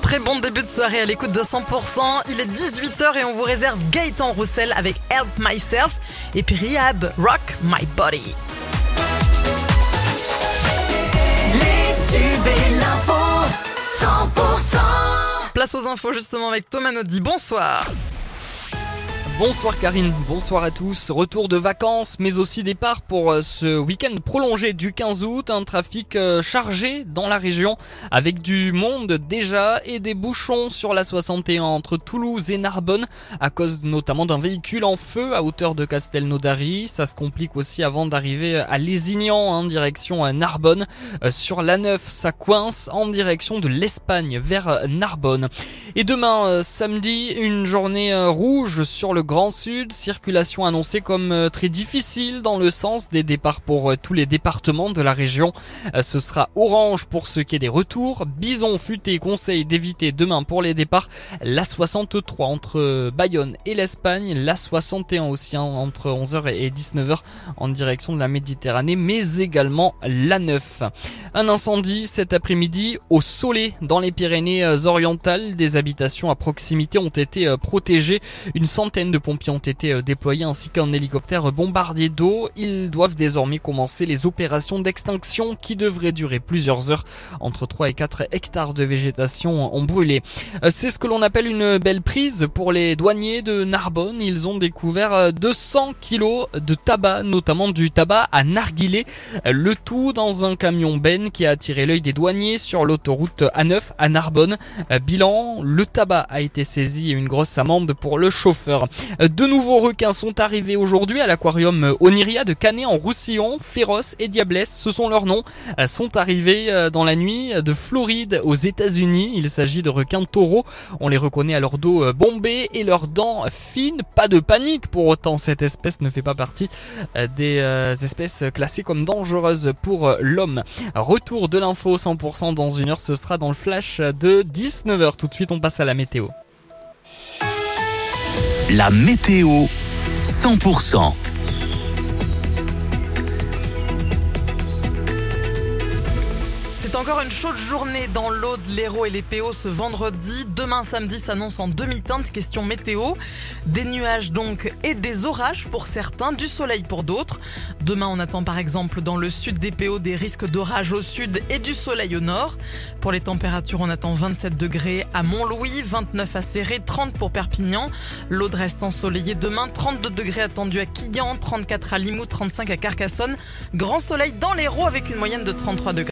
Très bon début de soirée à l'écoute de 100%. Il est 18h et on vous réserve Gaëtan Roussel avec Help Myself et puis Rihab Rock My Body. Les tubes et l'info, 100%. Place aux infos justement avec Thomas Naudy. Bonsoir. Bonsoir Karine, bonsoir à tous. Retour de vacances, mais aussi départ pour euh, ce week-end prolongé du 15 août. Un trafic euh, chargé dans la région avec du monde déjà et des bouchons sur la 61 entre Toulouse et Narbonne à cause notamment d'un véhicule en feu à hauteur de Castelnaudary. Ça se complique aussi avant d'arriver à Lézignan en direction Narbonne. Euh, sur la 9, ça coince en direction de l'Espagne vers Narbonne. Et demain, samedi, une journée rouge sur le Grand Sud, circulation annoncée comme euh, très difficile dans le sens des départs pour euh, tous les départements de la région. Euh, ce sera orange pour ce qui est des retours. Bison futé conseille d'éviter demain pour les départs la 63 entre Bayonne et l'Espagne, la 61 aussi entre 11h et 19h en direction de la Méditerranée, mais également la 9. Un incendie cet après-midi au Soleil dans les Pyrénées-Orientales. Des habitations à proximité ont été protégées. Une centaine de pompiers ont été euh, déployés ainsi qu'un hélicoptère bombardier d'eau. Ils doivent désormais commencer les opérations d'extinction qui devraient durer plusieurs heures. Entre 3 et 4 hectares de végétation ont brûlé. Euh, c'est ce que l'on appelle une belle prise pour les douaniers de Narbonne. Ils ont découvert 200 euh, kilos de tabac, notamment du tabac à narguilé. Le tout dans un camion Ben qui a attiré l'œil des douaniers sur l'autoroute A9 à Narbonne. Bilan, le tabac a été saisi et une grosse amende pour le chauffeur. De nouveaux requins sont arrivés aujourd'hui à l'aquarium Oniria de Canet en Roussillon. Féroce et Diablesse, ce sont leurs noms, sont arrivés euh, dans la nuit de Floride aux États-Unis. Il s'agit de requins taureaux. On les reconnaît à leur dos euh, bombé et leurs dents fines. Pas de panique pour autant, cette espèce ne fait pas partie euh, des espèces classées comme dangereuses pour l'homme. Retour de l'info 100% dans une heure, ce sera dans le flash de 19h. Tout de suite, on passe à la météo. La météo 100%. C'est encore une chaude journée dans l'Aude, l'Hérault et les PO ce vendredi. Demain samedi s'annonce en demi-teinte, question météo. Des nuages donc et des orages pour certains, du soleil pour d'autres. Demain on attend par exemple dans le sud des PO des risques d'orage au sud et du soleil au nord. Pour les températures on attend 27 degrés à Montlouis, 29 à Serré, 30 pour Perpignan. L'Aude reste ensoleillée demain, 32 degrés attendus à Quillan, 34 à Limoux, 35 à Carcassonne. Grand soleil dans l'Hérault avec une moyenne de 33 degrés.